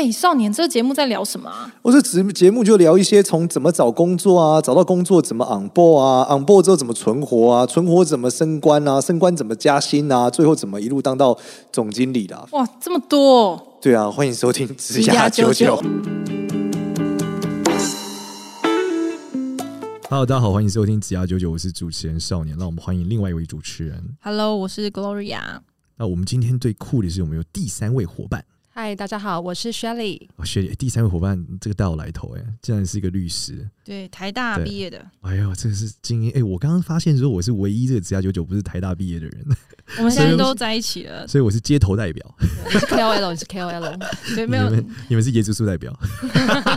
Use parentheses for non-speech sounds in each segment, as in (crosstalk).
哎、欸，少年，这个节目在聊什么啊？我这节节目就聊一些从怎么找工作啊，找到工作怎么 on board 啊，on board 之后怎么存活啊，存活怎么升官啊，升官怎么加薪啊，最后怎么一路当到总经理的、啊。哇，这么多！对啊，欢迎收听职涯九九。Hello，大家好，欢迎收听职涯九九，我是主持人少年。让我们欢迎另外一位主持人。Hello，我是 Gloria。那我们今天最酷的是，我们有第三位伙伴。嗨，大家好，我是 Shelly。哦，Shelly，第三位伙伴，这个大有来头哎，竟然是一个律师。对，台大毕业的。哎呦，这个是精英哎！我刚刚发现说我是唯一这个职涯九九不是台大毕业的人。我们 (laughs) 现在都在一起了，所以我是街头代表。你是 KOL，你是 KOL。(laughs) 对，没有，你们，你们是椰子树代表。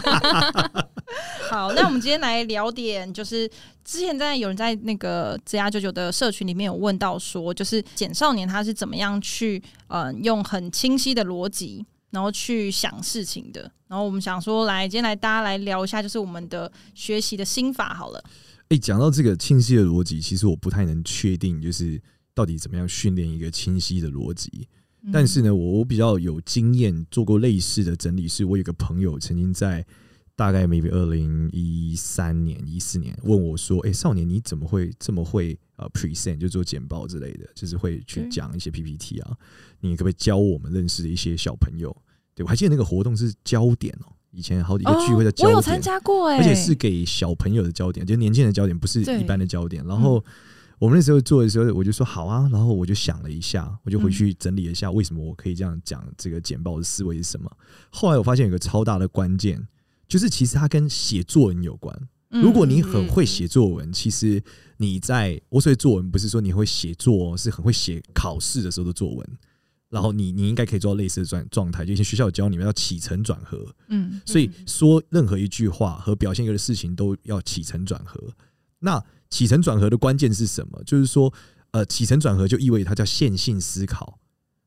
(laughs) 好，那我们今天来聊点，就是之前在有人在那个职涯九九的社群里面有问到说，就是简少年他是怎么样去呃用很清晰的逻辑。然后去想事情的，然后我们想说，来，今天来大家来聊一下，就是我们的学习的心法好了。哎，讲到这个清晰的逻辑，其实我不太能确定，就是到底怎么样训练一个清晰的逻辑。嗯、但是呢，我我比较有经验，做过类似的整理，是我有个朋友曾经在大概 maybe 二零一三年、一四年问我说：“哎，少年，你怎么会这么会呃 present，就做简报之类的，就是会去讲一些 PPT 啊？你可不可以教我们认识的一些小朋友？”对，我还记得那个活动是焦点哦，以前好几个聚会的焦点，我有参加过哎，而且是给小朋友的焦点，就年轻人的焦点，不是一般的焦点。然后我们那时候做的时候，我就说好啊，然后我就想了一下，我就回去整理一下为什么我可以这样讲这个简报的思维是什么。后来我发现有个超大的关键，就是其实它跟写作文有关。如果你很会写作文，其实你在我所谓作文不是说你会写作，是很会写考试的时候的作文。然后你你应该可以做到类似的状状态，就以前学校教你们要起承转合，嗯，所以说任何一句话和表现一个事情都要起承转合。那起承转合的关键是什么？就是说，呃，起承转合就意味着它叫线性思考，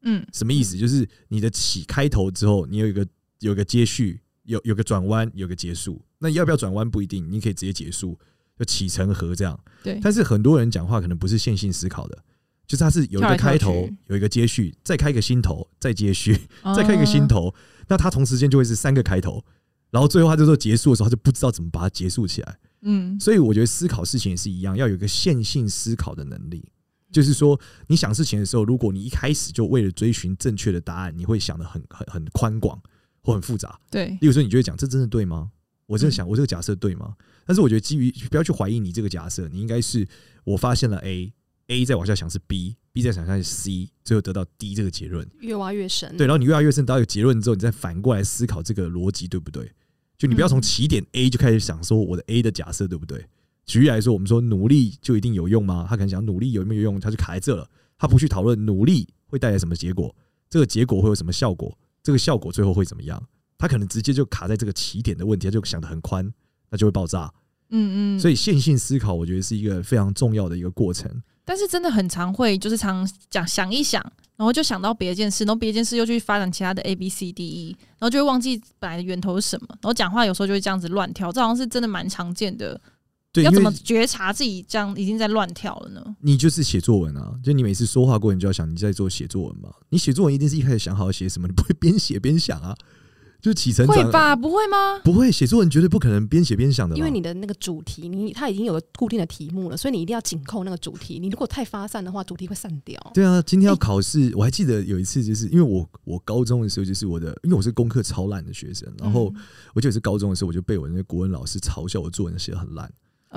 嗯，什么意思？就是你的起开头之后，你有一个有一个接续，有有个转弯，有个结束。那要不要转弯不一定，你可以直接结束，就起承合这样。对，但是很多人讲话可能不是线性思考的。就是它是有一个开头，有一个接续，再开一个新头，再接续，再开一个新头。那它同时间就会是三个开头，然后最后它就说结束的时候，他就不知道怎么把它结束起来。嗯，所以我觉得思考事情也是一样，要有一个线性思考的能力。就是说，你想事情的时候，如果你一开始就为了追寻正确的答案，你会想的很很很宽广或很复杂。对，例如说，你就会讲这真的对吗？我这想，我这个假设对吗？但是我觉得基于不要去怀疑你这个假设，你应该是我发现了 A。A 再往下想是 B，B 再想象是 C，最后得到 D 这个结论。越挖越深。对，然后你越挖越深，得到一个结论之后，你再反过来思考这个逻辑对不对？就你不要从起点 A 就开始想说我的 A 的假设对不对？举例来说，我们说努力就一定有用吗？他可能想努力有没有用，他就卡在这了。他不去讨论努力会带来什么结果，这个结果会有什么效果，这个效果最后会怎么样？他可能直接就卡在这个起点的问题，他就想得很宽，那就会爆炸。嗯嗯。所以线性思考，我觉得是一个非常重要的一个过程。但是真的很常会，就是常讲想一想，然后就想到别一件事，然后别一件事又去发展其他的 A B C D E，然后就会忘记本来的源头是什么，然后讲话有时候就会这样子乱跳，这好像是真的蛮常见的。对，要怎么觉察自己这样已经在乱跳了呢？你就是写作文啊，就你每次说话过，你就要想你在做写作文嘛。你写作文一定是一开始想好写什么，你不会边写边想啊。就起承会吧？不会吗？不会，写作文绝对不可能边写边想的。因为你的那个主题，你它已经有个固定的题目了，所以你一定要紧扣那个主题。你如果太发散的话，主题会散掉。对啊，今天要考试，欸、我还记得有一次，就是因为我我高中的时候，就是我的，因为我是功课超烂的学生，然后我记得是高中的时候，我就被我那个国文老师嘲笑我作文写得很烂。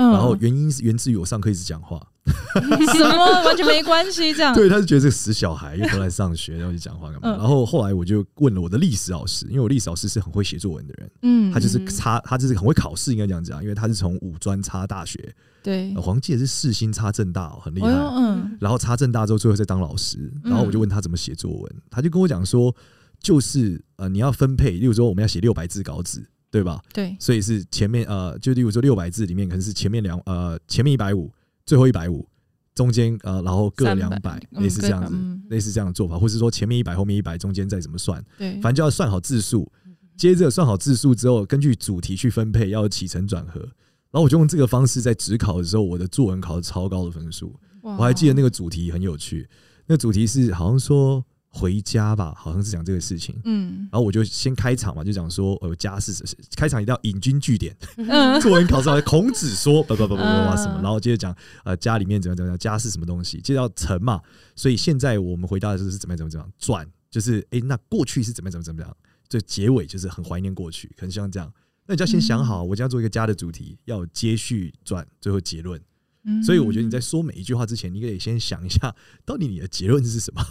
然后原因是源自于我上课一直讲话，(laughs) 什么？完全没关系这样。对，他是觉得这个死小孩又不来上学，然后就讲话干嘛？然后后来我就问了我的历史老师，因为我历史老师是很会写作文的人，嗯，他就是差，他就是很会考试，应该这样讲，因为他是从五专插大学，对，好像记得是四星插正大，很厉害，嗯，然后插正大之后最后再当老师，然后我就问他怎么写作文，他就跟我讲说，就是呃你要分配，例如说我们要写六百字稿纸。对吧？对，所以是前面呃，就例如说六百字里面可能是前面两呃，前面一百五，最后一百五，中间呃，然后各两百，类似这样子，类似这样的做法，或是说前面一百，后面一百，中间再怎么算，对，反正就要算好字数，接着算好字数之后，根据主题去分配，要起承转合，然后我就用这个方式在职考的时候，我的作文考了超高的分数，我还记得那个主题很有趣，那个主题是好像说回家吧，好像是讲这个事情。嗯，然后我就先开场嘛，就讲说，呃，家是开场一定要引经据典。嗯，(laughs) 作文考试孔子说，不不不不不什么，然后接着讲，呃，家里面怎么怎么样，家是什么东西，接着要成嘛。所以现在我们回答的是怎么样怎么怎么样，转就是，哎，那过去是怎么怎么怎么样，就结尾就是很怀念过去，可能像这样。那你就要先想好，我将要做一个家的主题，要接续转，最后结论。嗯，(laughs) 所以我觉得你在说每一句话之前，你可以先想一下，(laughs) 到底你的结论是什么。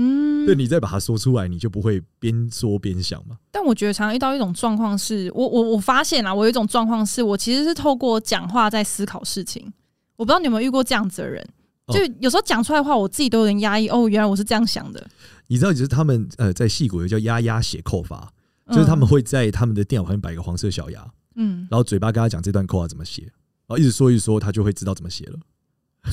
嗯，对，你再把它说出来，你就不会边说边想嘛。但我觉得常常遇到一种状况是，我我我发现啊，我有一种状况是我其实是透过讲话在思考事情。我不知道你有没有遇过这样子的人，就有时候讲出来的话，我自己都有点压抑。哦，原来我是这样想的。你知道，就是他们呃，在戏骨有叫压压写扣法，就是他们会在他们的电脑旁边摆一个黄色小鸭，嗯，然后嘴巴跟他讲这段扣法怎么写，然后一直说一直说，他就会知道怎么写了。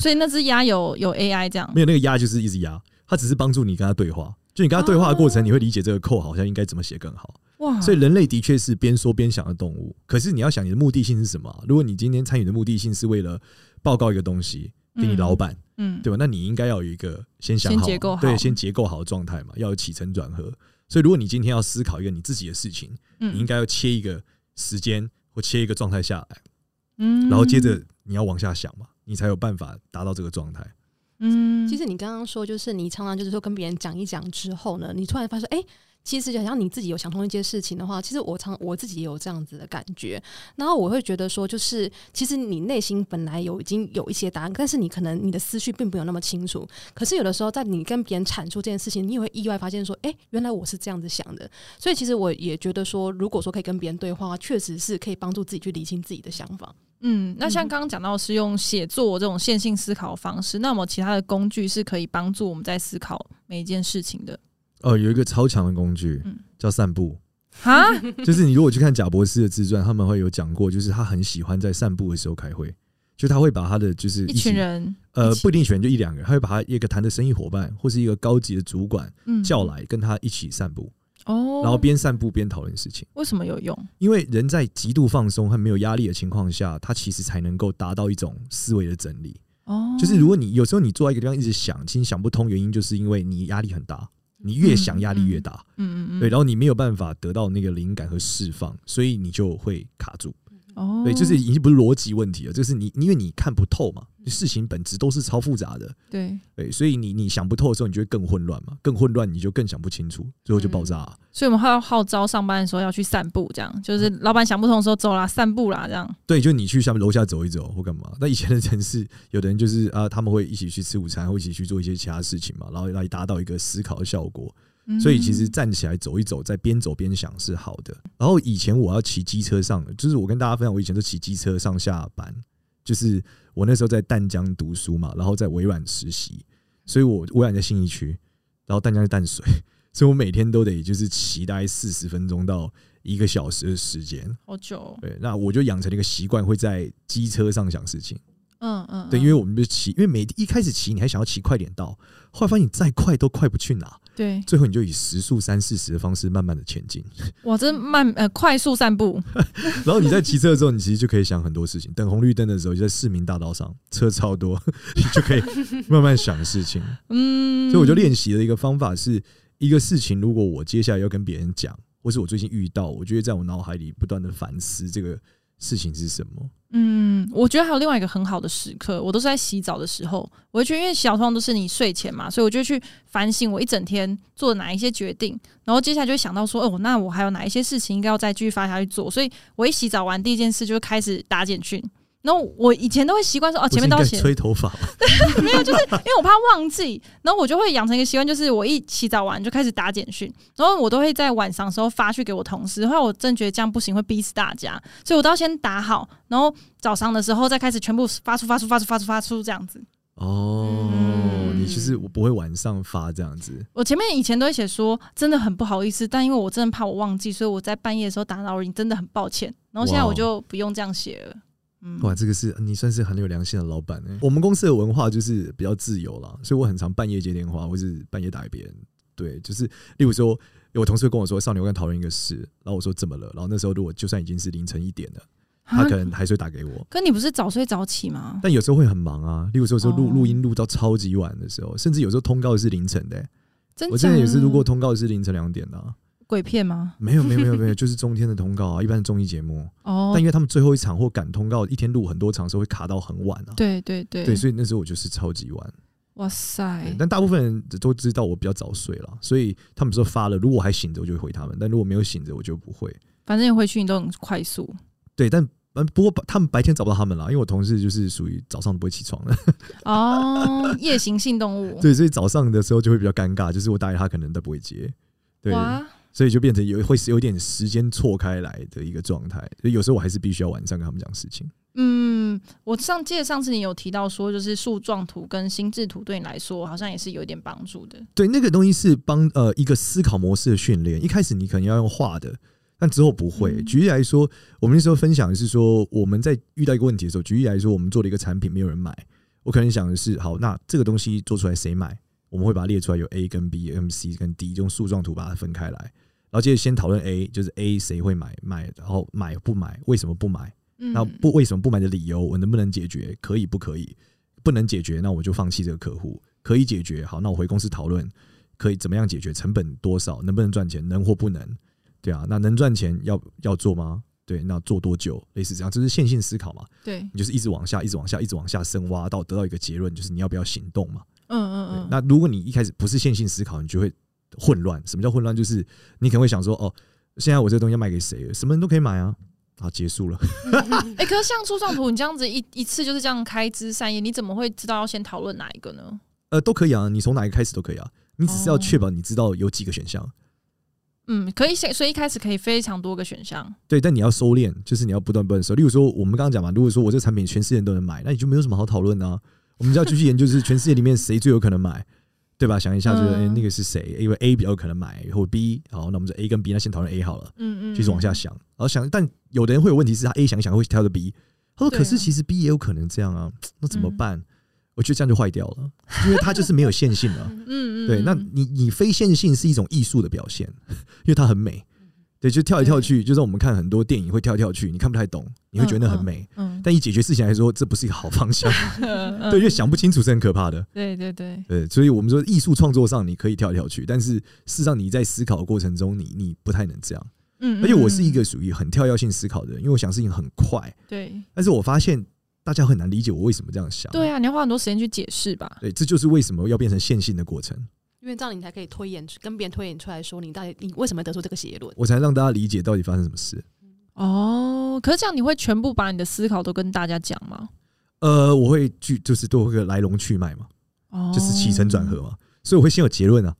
所以那只鸭有有 AI 这样？没有，那个鸭就是一直鸭。它只是帮助你跟他对话，就你跟他对话的过程，你会理解这个扣好像应该怎么写更好。哇！所以人类的确是边说边想的动物。可是你要想你的目的性是什么？如果你今天参与的目的性是为了报告一个东西给你老板，嗯，对吧？那你应该要有一个先想好，对，先结构好的状态嘛，要有起承转合。所以如果你今天要思考一个你自己的事情，你应该要切一个时间或切一个状态下来，嗯，然后接着你要往下想嘛，你才有办法达到这个状态。嗯，其实你刚刚说，就是你常常就是说跟别人讲一讲之后呢，你突然发现，哎、欸，其实就好像你自己有想通一件事情的话，其实我常我自己也有这样子的感觉。然后我会觉得说，就是其实你内心本来有已经有一些答案，但是你可能你的思绪并没有那么清楚。可是有的时候，在你跟别人阐述这件事情，你也会意外发现说，哎、原来我是这样子想的。所以其实我也觉得说，如果说可以跟别人对话，确实是可以帮助自己去理清自己的想法。嗯，那像刚刚讲到是用写作这种线性思考方式，那么其他的工具是可以帮助我们在思考每一件事情的。哦，有一个超强的工具，叫散步。啊，(laughs) 就是你如果去看贾博士的自传，他们会有讲过，就是他很喜欢在散步的时候开会，就他会把他的就是一,一群人，呃，不一定选就一两个人，他会把他一个谈的生意伙伴或是一个高级的主管叫来，跟他一起散步。哦，然后边散步边讨论事情，为什么有用？因为人在极度放松和没有压力的情况下，他其实才能够达到一种思维的整理。哦，就是如果你有时候你坐在一个地方一直想，其实想不通，原因就是因为你压力很大，你越想压力越大。嗯嗯嗯，对，然后你没有办法得到那个灵感和释放，所以你就会卡住。哦，对，就是已经不是逻辑问题了，就是你因为你看不透嘛，事情本质都是超复杂的。对对，所以你你想不透的时候，你就会更混乱嘛，更混乱你就更想不清楚，最后就爆炸了。所以我们号号召上班的时候要去散步，这样就是老板想不通的时候走啦，散步啦，这样。对，就你去下面楼下走一走或干嘛。那以前的城市，有的人就是啊，他们会一起去吃午餐，或一起去做一些其他事情嘛，然后来达到一个思考的效果。所以其实站起来走一走，在边走边想是好的。然后以前我要骑机车上，就是我跟大家分享，我以前都骑机车上下班。就是我那时候在淡江读书嘛，然后在微软实习，所以我微软在信义区，然后淡江是淡水，(laughs) 所以我每天都得就是骑大概四十分钟到一个小时的时间，好久。对，那我就养成了一个习惯，会在机车上想事情。嗯嗯，对，因为我们就骑，因为每一开始骑你还想要骑快点到，后来发现你再快都快不去哪。对，最后你就以时速三四十的方式慢慢的前进。(laughs) 哇，这慢呃快速散步。(laughs) 然后你在骑车的时候，你其实就可以想很多事情。等红绿灯的时候，就在市民大道上，车超多，(laughs) 你就可以慢慢想事情。嗯，所以我就练习了一个方法，是一个事情，如果我接下来要跟别人讲，或是我最近遇到，我就会在我脑海里不断的反思这个。事情是什么？嗯，我觉得还有另外一个很好的时刻，我都是在洗澡的时候。我觉得，因为洗澡通常都是你睡前嘛，所以我就去反省我一整天做哪一些决定，然后接下来就会想到说，哦，那我还有哪一些事情应该要再继续发下去做。所以我一洗澡完，第一件事就开始打简讯。然后我以前都会习惯说哦，前面都要写吹头发，(laughs) 没有，就是因为我怕忘记。然后我就会养成一个习惯，就是我一洗澡完就开始打简讯，然后我都会在晚上的时候发去给我同事。后来我真觉得这样不行，会逼死大家，所以我都要先打好，然后早上的时候再开始全部发出、发出、发出、发出、发出这样子。哦，嗯、你其实我不会晚上发这样子。我前面以前都会写说真的很不好意思，但因为我真的怕我忘记，所以我在半夜的时候打扰你，真的很抱歉。然后现在我就不用这样写了。哇，这个是你算是很有良心的老板呢。我们公司的文化就是比较自由啦，所以我很常半夜接电话，或是半夜打给别人。对，就是例如说，有同事跟我说：“少年，我跟讨论一个事。”然后我说：“怎么了？”然后那时候如果就算已经是凌晨一点了，他可能还是会打给我。可你不是早睡早起吗？但有时候会很忙啊。例如说，说录录音录到超级晚的时候，甚至有时候通告是凌晨的。真我之前也是录过通告是凌晨两点的、啊。鬼片吗？没有没有没有没有，(laughs) 就是中天的通告啊，一般的综艺节目。哦。但因为他们最后一场或赶通告，一天录很多场的时候会卡到很晚啊。对对对。对，所以那时候我就是超级晚。哇塞！但大部分人都知道我比较早睡了，所以他们说发了，如果我还醒着，我就会回他们；但如果没有醒着，我就不会。反正你回去你都很快速。对，但不过他们白天找不到他们了，因为我同事就是属于早上都不会起床的。哦，夜行性动物。(laughs) 对，所以早上的时候就会比较尴尬，就是我打给他，可能都不会接。对。哇所以就变成有会是有点时间错开来的一个状态，所以有时候我还是必须要晚上跟他们讲事情。嗯，我上记得上次你有提到说，就是树状图跟心智图对你来说好像也是有一点帮助的。对，那个东西是帮呃一个思考模式的训练。一开始你可能要用画的，但之后不会。嗯、举例来说，我们那时候分享的是说，我们在遇到一个问题的时候，举例来说，我们做了一个产品没有人买，我可能想的是，好，那这个东西做出来谁买？我们会把它列出来，有 A 跟 B、M、C 跟 D，用树状图把它分开来。然后接着先讨论 A，就是 A 谁会买买，然后买不买，为什么不买？那不为什么不买的理由，我能不能解决？可以不可以？不能解决，那我就放弃这个客户。可以解决，好，那我回公司讨论，可以怎么样解决？成本多少？能不能赚钱？能或不能？对啊，那能赚钱要要做吗？对，那做多久？类似这样，这是线性思考嘛？对，你就是一直往下，一直往下，一直往下深挖，到得到一个结论，就是你要不要行动嘛？嗯嗯嗯。那如果你一开始不是线性思考，你就会混乱。什么叫混乱？就是你可能会想说，哦。现在我这个东西要卖给谁？什么人都可以买啊！好，结束了。哎、欸，可是像初创图，你这样子一一次就是这样开枝散叶，你怎么会知道要先讨论哪一个呢？呃，都可以啊，你从哪一个开始都可以啊。你只是要确保你知道有几个选项。嗯，可以，所以一开始可以非常多个选项。对，但你要收敛，就是你要不断不断收。例如说，我们刚刚讲嘛，如果说我这个产品全世界人都能买，那你就没有什么好讨论啊。我们就要继续研究，就是全世界里面谁最有可能买。对吧？想一下，就是哎、欸，那个是谁？因为 A 比较有可能买，或 B 好，那我们就 A 跟 B，那先讨论 A 好了。嗯嗯，继续往下想，然后想，但有的人会有问题是他 A 想一想会挑的 B，他说可是其实 B 也有可能这样啊，那怎么办？我觉得这样就坏掉了，因为它就是没有线性了。(laughs) 嗯嗯，对，那你你非线性是一种艺术的表现，(laughs) 因为它很美。对，就跳来跳去，就是我们看很多电影会跳来跳去，你看不太懂，你会觉得那很美。嗯，但以解决事情来说，这不是一个好方向。(laughs) 对，因为想不清楚是很可怕的。对对对对，所以我们说艺术创作上你可以跳来跳去，但是事实上你在思考的过程中，你你不太能这样。嗯，而且我是一个属于很跳跃性思考的人，因为我想事情很快。对，但是我发现大家很难理解我为什么这样想。对啊，你要花很多时间去解释吧。对，这就是为什么要变成线性的过程。因为这样你才可以推演，跟别人推演出来说，你到底你为什么得出这个结论？我才让大家理解到底发生什么事。哦，可是这样你会全部把你的思考都跟大家讲吗？呃，我会去，就是都会个来龙去脉嘛，哦，就是起承转合嘛，所以我会先有结论啊，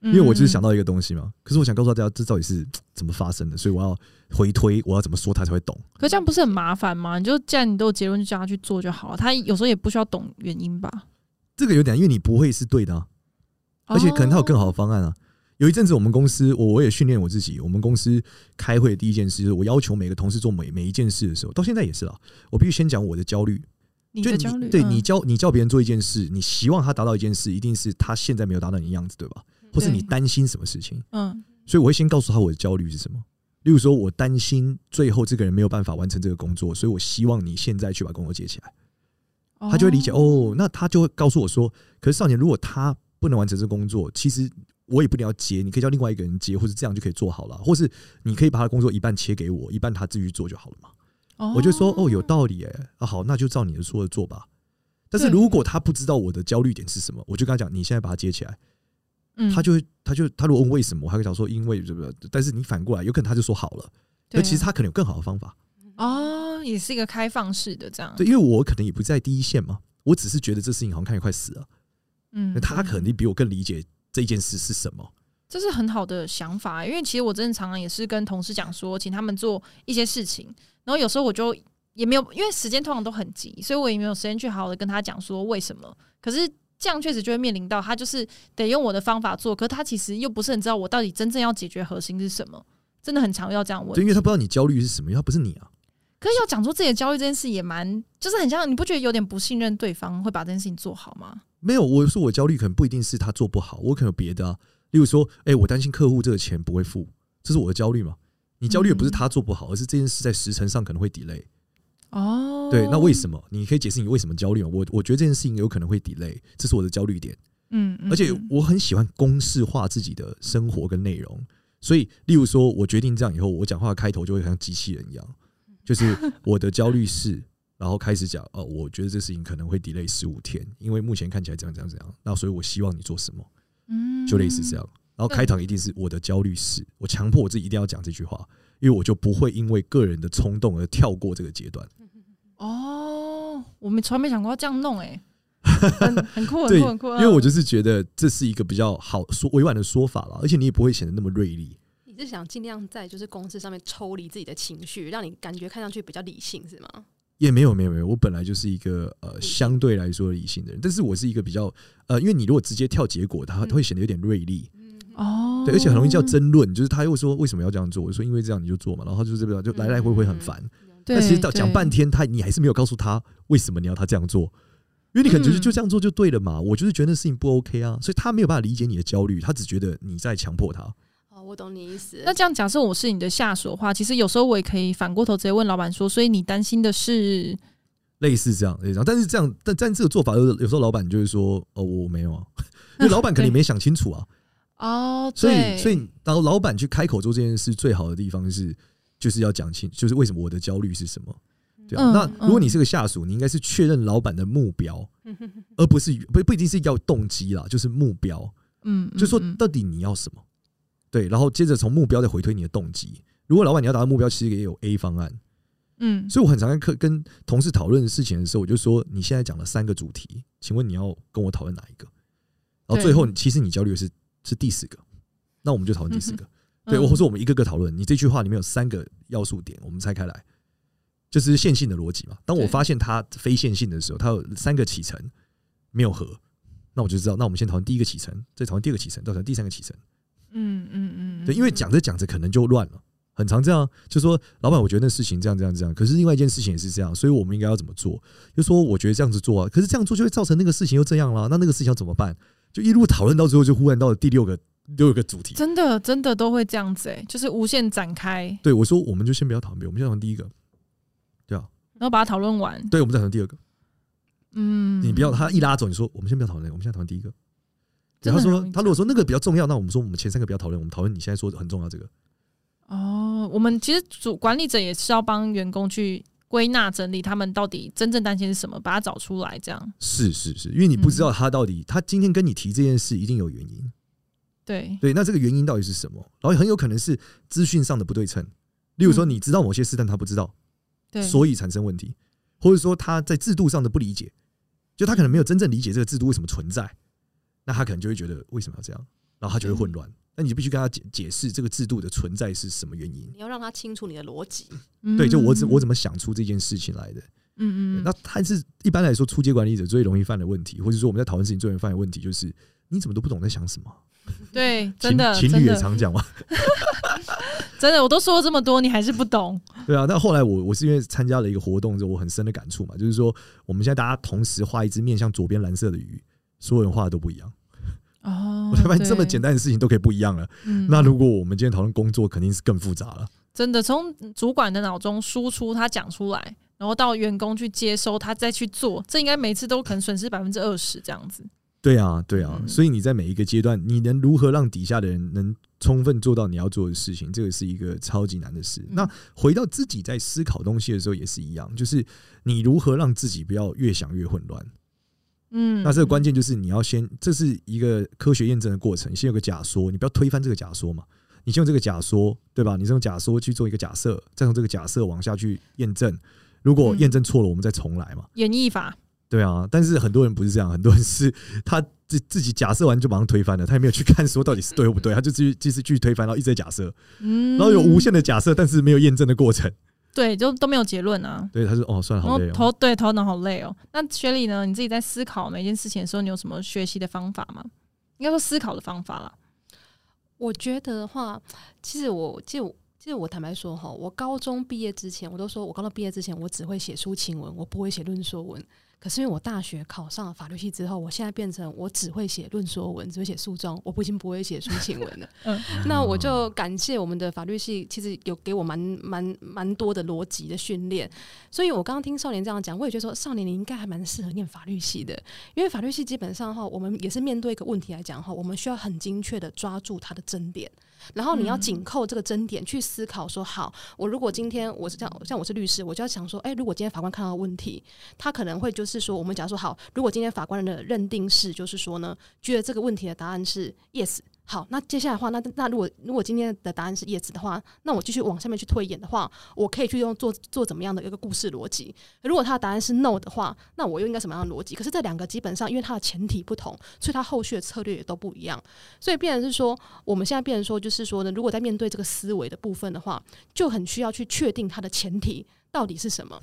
因为我就是想到一个东西嘛。可是我想告诉大家，这到底是怎么发生的，所以我要回推，我要怎么说他才会懂。可是这样不是很麻烦吗？你就既然你都有结论，就叫他去做就好了。他有时候也不需要懂原因吧？这个有点，因为你不会是对的啊。而且可能他有更好的方案啊！有一阵子我们公司，我我也训练我自己。我们公司开会的第一件事就是，我要求每个同事做每每一件事的时候，到现在也是啊。我必须先讲我的焦虑，你的焦虑，对你教你教别人做一件事，你希望他达到一件事，一定是他现在没有达到你的样子，对吧？或是你担心什么事情？嗯，所以我会先告诉他我的焦虑是什么。例如说，我担心最后这个人没有办法完成这个工作，所以我希望你现在去把工作接起来。他就会理解哦，那他就会告诉我说：“可是少年，如果他……”不能完成这工作，其实我也不一定要接，你可以叫另外一个人接，或者这样就可以做好了，或是你可以把他工作一半切给我，一半他自己去做就好了嘛。哦、我就说哦，有道理哎，啊好，那就照你的说的做吧。但是如果他不知道我的焦虑点是什么，我就跟他讲，你现在把它接起来，嗯，他就会他就他如果问为什么，我还会讲说因为这个，但是你反过来有可能他就说好了，那其实他可能有更好的方法。哦，也是一个开放式的这样。对，因为我可能也不在第一线嘛，我只是觉得这事情好像看起来快死了。嗯，他肯定比我更理解这件事是什么，这是很好的想法。因为其实我真的常常也是跟同事讲说，请他们做一些事情，然后有时候我就也没有，因为时间通常都很急，所以我也没有时间去好好的跟他讲说为什么。可是这样确实就会面临到他就是得用我的方法做，可是他其实又不是很知道我到底真正要解决核心是什么，真的很常要这样问。对，因为他不知道你焦虑是什么，因为他不是你啊。可是要讲出自己的焦虑这件事也蛮，就是很像，你不觉得有点不信任对方会把这件事情做好吗？没有，我说我焦虑可能不一定是他做不好，我可能有别的啊。例如说，哎，我担心客户这个钱不会付，这是我的焦虑嘛？你焦虑也不是他做不好，而是这件事在时程上可能会 delay。哦，对，那为什么？你可以解释你为什么焦虑吗？我我觉得这件事情有可能会 delay，这是我的焦虑点。嗯，嗯，而且我很喜欢公式化自己的生活跟内容。所以，例如说，我决定这样以后，我讲话的开头就会像机器人一样，就是我的焦虑是，然后开始讲哦，我觉得这事情可能会 delay 十五天，因为目前看起来这样这样这样。那所以我希望你做什么？嗯，就类似这样。然后开场一定是我的焦虑是，我强迫我自己一定要讲这句话，因为我就不会因为个人的冲动而跳过这个阶段。(laughs) 哦，我们从来没想过要这样弄，哎，很很酷，很酷，很酷。因为我就是觉得这是一个比较好说委婉的说法了，而且你也不会显得那么锐利。你是想尽量在就是公司上面抽离自己的情绪，让你感觉看上去比较理性，是吗？也没有没有没有，我本来就是一个呃相对来说理性的人，但是我是一个比较呃，因为你如果直接跳结果，它会显得有点锐利。哦，对，而且很容易叫争论，就是他又说为什么要这样做？我说因为这样你就做嘛，然后就是这边就来来回回很烦。但其实到讲半天，他你还是没有告诉他为什么你要他这样做，因为你可能觉得就这样做就对了嘛。我就是觉得那事情不 OK 啊，所以他没有办法理解你的焦虑，他只觉得你在强迫他。哦，我懂你意思。那这样假设我是你的下属的话，其实有时候我也可以反过头直接问老板说，所以你担心的是类似这样，类似这样，但是这样，但但这个做法有有时候老板就会说哦，我没有啊，(laughs) 因为老板肯定没想清楚啊。(laughs) 哦，所以所以当老板去开口做这件事，最好的地方是就是要讲清，就是为什么我的焦虑是什么，对啊。那如果你是个下属，你应该是确认老板的目标，而不是不不一定是要动机啦，就是目标。嗯，就说到底你要什么？对，然后接着从目标再回推你的动机。如果老板你要达到目标，其实也有 A 方案。嗯，所以我很常跟课跟同事讨论事情的时候，我就说你现在讲了三个主题，请问你要跟我讨论哪一个？然后最后其实你焦虑的是。是第四个，那我们就讨论第四个。(laughs) 嗯、对，或者我们一个个讨论。你这句话里面有三个要素点，我们拆开来，就是线性的逻辑嘛。当我发现它非线性的时候，它有三个起承没有合，那我就知道，那我们先讨论第一个起承，再讨论第二个起承，再讨论第三个起承。嗯嗯嗯，对，因为讲着讲着可能就乱了，很常这样。就说老板，我觉得那事情这样这样这样，可是另外一件事情也是这样，所以我们应该要怎么做？就说我觉得这样子做啊，可是这样做就会造成那个事情又这样了，那那个事情要怎么办？就一路讨论到最后，就忽然到了第六个六个主题，真的真的都会这样子哎、欸，就是无限展开。对，我说我们就先不要讨论，我们先讨论第一个，对啊，然后把它讨论完。对，我们再讨论第二个。嗯，你不要他一拉走，你说我们先不要讨论，我们现在讨论第一个。然后他说他如果说那个比较重要，那我们说我们前三个不要讨论，我们讨论你现在说很重要这个。哦，我们其实主管理者也是要帮员工去。归纳整理，他们到底真正担心是什么，把它找出来，这样。是是是，因为你不知道他到底，他今天跟你提这件事一定有原因，对。对，那这个原因到底是什么？然后很有可能是资讯上的不对称，例如说你知道某些事，但他不知道，对，所以产生问题，或者说他在制度上的不理解，就他可能没有真正理解这个制度为什么存在，那他可能就会觉得为什么要这样，然后他就会混乱。那你就必须跟他解解释这个制度的存在是什么原因。你要让他清楚你的逻辑。对，就我怎我怎么想出这件事情来的。嗯嗯。那他是一般来说，初阶管理者最容易犯的问题，或者说我们在讨论事情最容易犯的问题，就是你怎么都不懂在想什么？对，真的，情侣也常讲嘛。(laughs) 真的，我都说了这么多，你还是不懂。对啊，那后来我我是因为参加了一个活动之后，我很深的感触嘛，就是说我们现在大家同时画一只面向左边蓝色的鱼，所有人画的都不一样。哦，我才发现这么简单的事情都可以不一样了。嗯，那如果我们今天讨论工作，肯定是更复杂了。真的，从主管的脑中输出他讲出来，然后到员工去接收，他再去做，这应该每次都可能损失百分之二十这样子。对啊，对啊。所以你在每一个阶段，你能如何让底下的人能充分做到你要做的事情，这个是一个超级难的事。那回到自己在思考东西的时候也是一样，就是你如何让自己不要越想越混乱。嗯，那这个关键就是你要先，这是一个科学验证的过程。先有个假说，你不要推翻这个假说嘛。你先用这个假说，对吧？你是用假说去做一个假设，再从这个假设往下去验证。如果验证错了，我们再重来嘛。演绎法，对啊。但是很多人不是这样，很多人是他自自己假设完就马上推翻了，他也没有去看说到底是对或不对，他就继续继续继续推翻，然后一直在假设，然后有无限的假设，但是没有验证的过程。对，就都没有结论啊。对，他说：“哦，算了，好累哦。”头对头脑好累哦。那雪莉呢？你自己在思考每件事情的时候，你有什么学习的方法吗？应该说思考的方法啦。我觉得的话，其实我，其实我，其实我坦白说哈，我高中毕业之前，我都说我高中毕业之前，我只会写抒情文，我不会写论说文。可是因为我大学考上了法律系之后，我现在变成我只会写论说文，只会写诉状，我不已经不会写抒情文了。嗯，(laughs) 那我就感谢我们的法律系，其实有给我蛮蛮蛮多的逻辑的训练。所以我刚刚听少年这样讲，我也觉得说少年你应该还蛮适合念法律系的，因为法律系基本上哈，我们也是面对一个问题来讲哈，我们需要很精确的抓住它的争点。然后你要紧扣这个争点去思考，说好，我如果今天我是这样，像我是律师，我就要想说，哎，如果今天法官看到问题，他可能会就是说，我们假如说好，如果今天法官的认定是，就是说呢，觉得这个问题的答案是 yes。好，那接下来的话，那那如果如果今天的答案是 yes 的话，那我继续往下面去推演的话，我可以去用做做怎么样的一个故事逻辑。如果他的答案是 no 的话，那我又应该什么样的逻辑？可是这两个基本上因为它的前提不同，所以它后续的策略也都不一样。所以变成是说，我们现在变成说，就是说呢，如果在面对这个思维的部分的话，就很需要去确定它的前提到底是什么。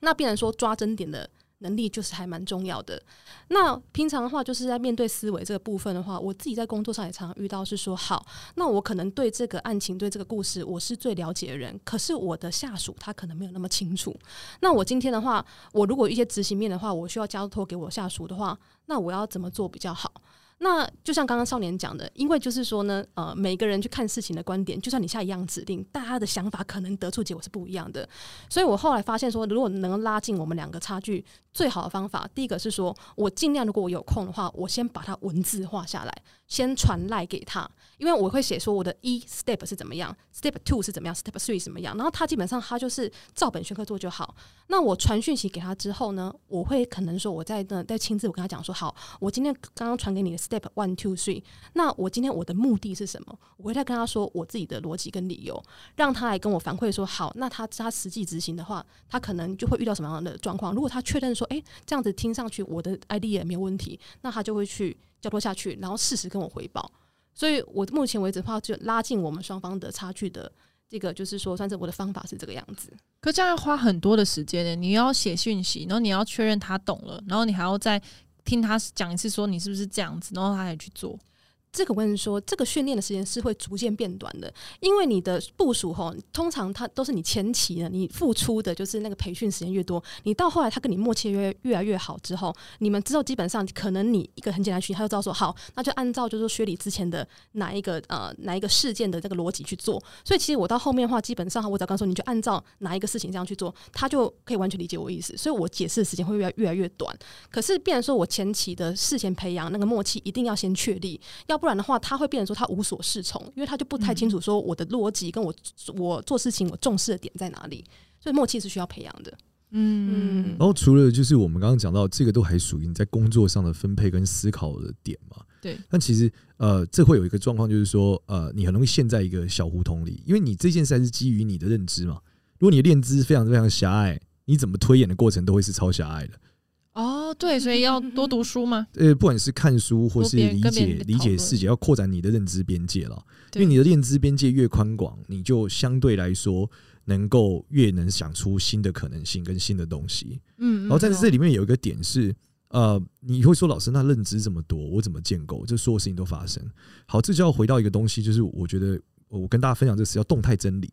那变成说抓真点的。能力就是还蛮重要的。那平常的话，就是在面对思维这个部分的话，我自己在工作上也常常遇到，是说好，那我可能对这个案情、对这个故事，我是最了解的人，可是我的下属他可能没有那么清楚。那我今天的话，我如果一些执行面的话，我需要交托给我下属的话，那我要怎么做比较好？那就像刚刚少年讲的，因为就是说呢，呃，每个人去看事情的观点，就算你下一样指令，大家的想法可能得出结果是不一样的。所以我后来发现说，如果能拉近我们两个差距，最好的方法，第一个是说我尽量，如果我有空的话，我先把它文字化下来，先传赖给他，因为我会写说我的一 step 是怎么样，step two 是怎么样，step three 是怎么样，然后他基本上他就是照本宣科做就好。那我传讯息给他之后呢，我会可能说我在那再亲自我跟他讲说，好，我今天刚刚传给你的 step one two three，那我今天我的目的是什么？我会再跟他说我自己的逻辑跟理由，让他来跟我反馈说，好，那他他实际执行的话，他可能就会遇到什么样的状况？如果他确认说，诶、这样子听上去我的 idea 没有问题，那他就会去。交托下去，然后适时跟我回报。所以我目前为止的话，就拉近我们双方的差距的这个，就是说，算是我的方法是这个样子。可这样要花很多的时间呢？你要写讯息，然后你要确认他懂了，然后你还要再听他讲一次，说你是不是这样子，然后他才去做。这个我跟你说，这个训练的时间是会逐渐变短的，因为你的部署吼，通常他都是你前期的，你付出的就是那个培训时间越多，你到后来他跟你默契越越来越好之后，你们之后基本上可能你一个很简单训，他就知道说好，那就按照就是说学理之前的哪一个呃哪一个事件的这个逻辑去做，所以其实我到后面的话，基本上我只要跟他说你就按照哪一个事情这样去做，他就可以完全理解我意思，所以我解释的时间会越来越来越短。可是，变成说我前期的事前培养那个默契一定要先确立，要。然的话，他会变成说他无所适从，因为他就不太清楚说我的逻辑跟我我做事情我重视的点在哪里，所以默契是需要培养的。嗯，然后除了就是我们刚刚讲到这个，都还属于你在工作上的分配跟思考的点嘛。对。但其实呃，这会有一个状况，就是说呃，你很容易陷在一个小胡同里，因为你这件事还是基于你的认知嘛。如果你的认知非常非常狭隘，你怎么推演的过程都会是超狭隘的。哦，对，所以要多读书吗？(laughs) 呃，不管是看书或是理解理解世界，要扩展你的认知边界了。因为你的认知边界越宽广，你就相对来说能够越能想出新的可能性跟新的东西。嗯，然后在这里面有一个点是，呃，你会说老师，那认知这么多，我怎么建构？这所有事情都发生。好，这就要回到一个东西，就是我觉得我跟大家分享这个词叫动态真理。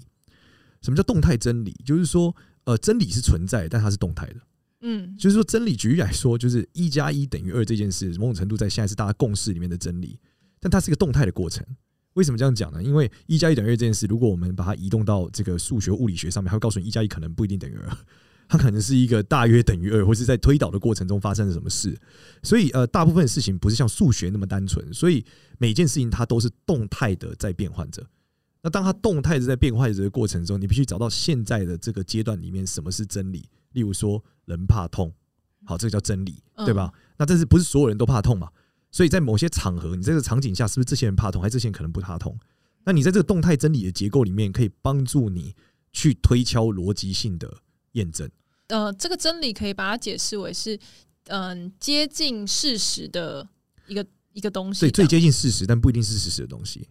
什么叫动态真理？就是说，呃，真理是存在，但它是动态的。嗯，就是说真理，举例来说，就是一加一等于二这件事，某种程度在现在是大家共识里面的真理，但它是一个动态的过程。为什么这样讲呢？因为一加一等于二这件事，如果我们把它移动到这个数学、物理学上面，它会告诉你一加一可能不一定等于二，(laughs) 它可能是一个大约等于二，或是在推导的过程中发生了什么事。所以呃，大部分事情不是像数学那么单纯，所以每件事情它都是动态的在变换着。那当它动态的在变换着的过程中，你必须找到现在的这个阶段里面什么是真理。例如说，人怕痛，好，这个叫真理，对吧？那这是不是所有人都怕痛嘛？所以在某些场合，你这个场景下，是不是这些人怕痛，还是这些人可能不怕痛？那你在这个动态真理的结构里面，可以帮助你去推敲逻辑性的验证。呃，这个真理可以把它解释为是，嗯、呃，接近事实的一个一个东西。对，最接近事实，但不一定是事实的东西。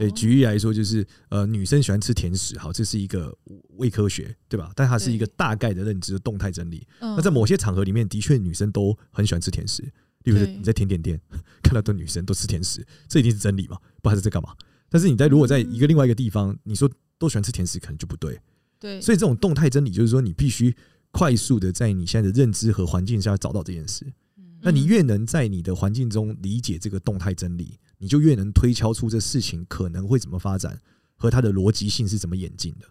对，举例来说，就是呃，女生喜欢吃甜食，好，这是一个伪科学，对吧？但它是一个大概的认知的动态真理。那在某些场合里面，的确女生都很喜欢吃甜食。例如你在甜点店 (laughs) 看到的女生都吃甜食，这一定是真理嘛？不然是在干嘛？但是你在如果在一个另外一个地方，你说都喜欢吃甜食，可能就不对。对，所以这种动态真理就是说，你必须快速的在你现在的认知和环境下找到这件事。那你越能在你的环境中理解这个动态真理，你就越能推敲出这事情可能会怎么发展和它的逻辑性是怎么演进的。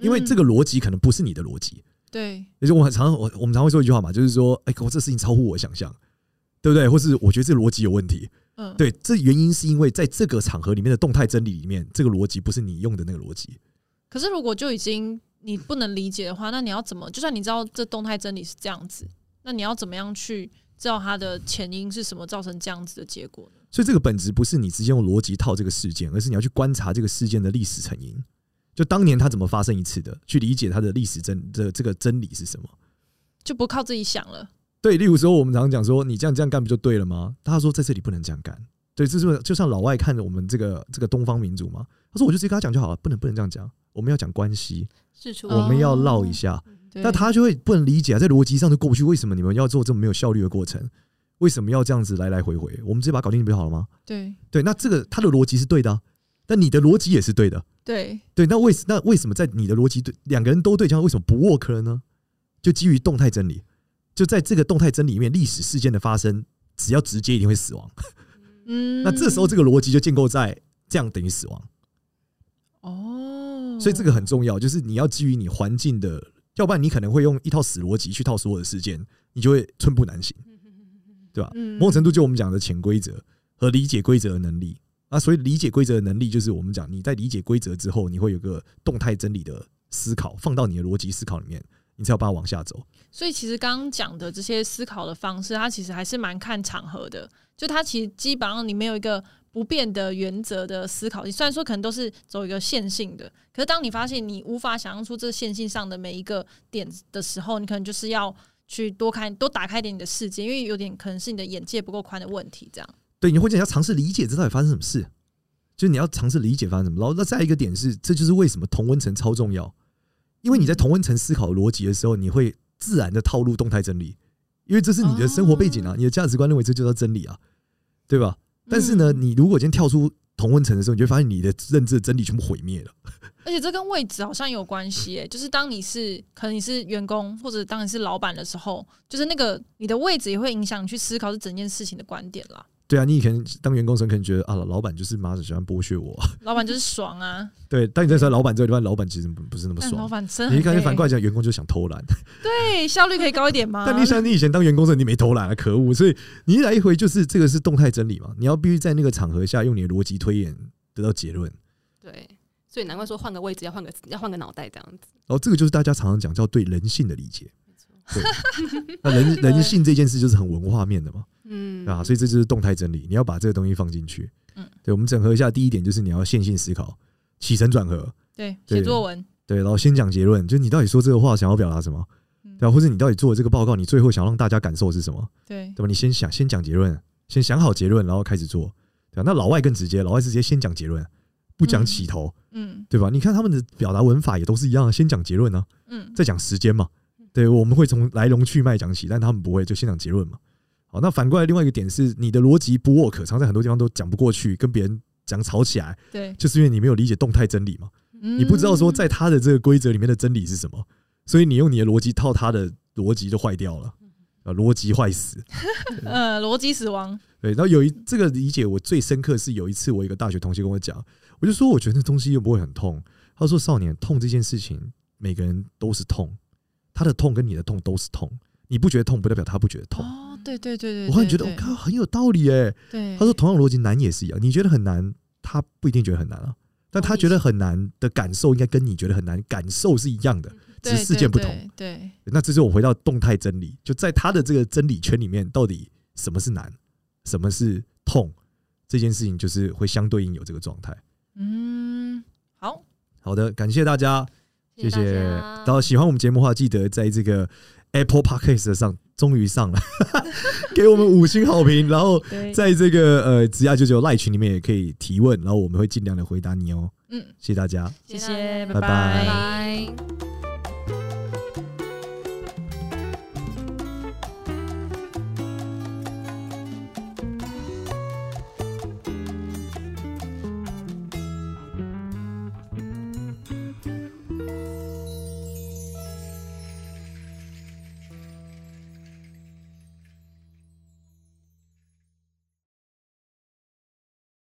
因为这个逻辑可能不是你的逻辑。对，就是我很常我我们常会说一句话嘛，就是说，哎，我这事情超乎我想象，对不对？或是我觉得这逻辑有问题。嗯，对，这原因是因为在这个场合里面的动态真理里面，这个逻辑不是你用的那个逻辑。可是如果就已经你不能理解的话，那你要怎么？就算你知道这动态真理是这样子，那你要怎么样去知道它的前因是什么，造成这样子的结果呢？所以这个本质不是你直接用逻辑套这个事件，而是你要去观察这个事件的历史成因。就当年它怎么发生一次的，去理解它的历史真的这个真理是什么，就不靠自己想了。对，例如说我们常常讲说，你这样这样干不就对了吗？他说在这里不能这样干。对，这是就像老外看着我们这个这个东方民族嘛。他说我就直接跟他讲就好了，不能不能这样讲，我们要讲关系，我们要唠一下。那他就会不能理解啊，在逻辑上就过不去。为什么你们要做这么没有效率的过程？为什么要这样子来来回回？我们直接把它搞定不就好了吗？对对，那这个他的逻辑是对的啊。但你的逻辑也是对的，对对，那为那为什么在你的逻辑对两个人都对，这样为什么不 work 了呢？就基于动态真理，就在这个动态真理里面，历史事件的发生，只要直接一定会死亡。嗯，那这时候这个逻辑就建构在这样等于死亡。哦，所以这个很重要，就是你要基于你环境的，要不然你可能会用一套死逻辑去套所有的事件，你就会寸步难行，对吧？某种程度就我们讲的潜规则和理解规则的能力。那，所以理解规则的能力，就是我们讲你在理解规则之后，你会有个动态真理的思考，放到你的逻辑思考里面，你才有办法往下走。所以其实刚刚讲的这些思考的方式，它其实还是蛮看场合的。就它其实基本上你没有一个不变的原则的思考，你虽然说可能都是走一个线性的，可是当你发现你无法想象出这线性上的每一个点的时候，你可能就是要去多看、多打开一点你的世界，因为有点可能是你的眼界不够宽的问题，这样。对，你会讲要尝试理解这到底发生什么事，就是你要尝试理解发生什么。然后，那再一个点是，这就是为什么同温层超重要，因为你在同温层思考逻辑的时候，你会自然的套路动态真理，因为这是你的生活背景啊，你的价值观认为这就叫真理啊，对吧？但是呢，你如果今天跳出同温层的时候，你就发现你的认知的真理全部毁灭了。(laughs) 而且这跟位置好像有关系，就是当你是可能你是员工，或者当你是老板的时候，就是那个你的位置也会影响你去思考这整件事情的观点啦。对啊，你以前当员工时，可能觉得啊，老板就是妈的喜欢剥削我。(laughs) 老板就是爽啊。对，当你在说老板这个地方，老板其实不是那么爽。老板真的，你感觉反过来讲，员工就想偷懒。(laughs) 对，效率可以高一点吗？但你想，你以前当员工时，你没偷懒啊，可恶！所以你一来一回，就是这个是动态真理嘛。你要必须在那个场合下，用你的逻辑推演得到结论。对，所以难怪说换个位置要换个要换个脑袋这样子。然后这个就是大家常常讲叫对人性的理解。对，(laughs) 那人人性这件事就是很文化面的嘛。嗯啊，所以这就是动态整理，你要把这个东西放进去。嗯，对，我们整合一下，第一点就是你要线性思考，起承转合。对，写作文。对，然后先讲结论，就你到底说这个话想要表达什么？对，或者你到底做这个报告，你最后想让大家感受是什么？对，对吧？你先想，先讲结论，先想好结论，然后开始做。对吧？那老外更直接，老外直接先讲结论，不讲起头。嗯，对吧？你看他们的表达文法也都是一样，先讲结论呢，嗯，再讲时间嘛。对，我们会从来龙去脉讲起，但他们不会，就先讲结论嘛。好，那反过来，另外一个点是，你的逻辑不 work，常在很多地方都讲不过去，跟别人讲吵起来，对，就是因为你没有理解动态真理嘛，你不知道说在他的这个规则里面的真理是什么，所以你用你的逻辑套他的逻辑就坏掉了，啊，逻辑坏死，(laughs) 呃，逻辑死亡。对，然后有一这个理解我最深刻是有一次我一个大学同学跟我讲，我就说我觉得那东西又不会很痛，他说少年痛这件事情每个人都是痛，他的痛跟你的痛都是痛，你不觉得痛不代表他不觉得痛。对对对对，我忽然觉得我靠很有道理哎。对，他说同样逻辑难也是一样，你觉得很难，他不一定觉得很难啊。但他觉得很难的感受，应该跟你觉得很难感受是一样的，只是事件不同。对，那这就我回到动态真理，就在他的这个真理圈里面，到底什么是难，什么是痛，这件事情就是会相对应有这个状态。嗯，好好的，感谢大家，谢谢。然后喜欢我们节目的话，记得在这个 Apple Podcast 上。终于上了，(laughs) 给我们五星好评。然后 (laughs) 在这个呃职涯99 Line 群里面也可以提问，然后我们会尽量的回答你哦。嗯，谢谢大家，谢谢，拜拜。拜拜。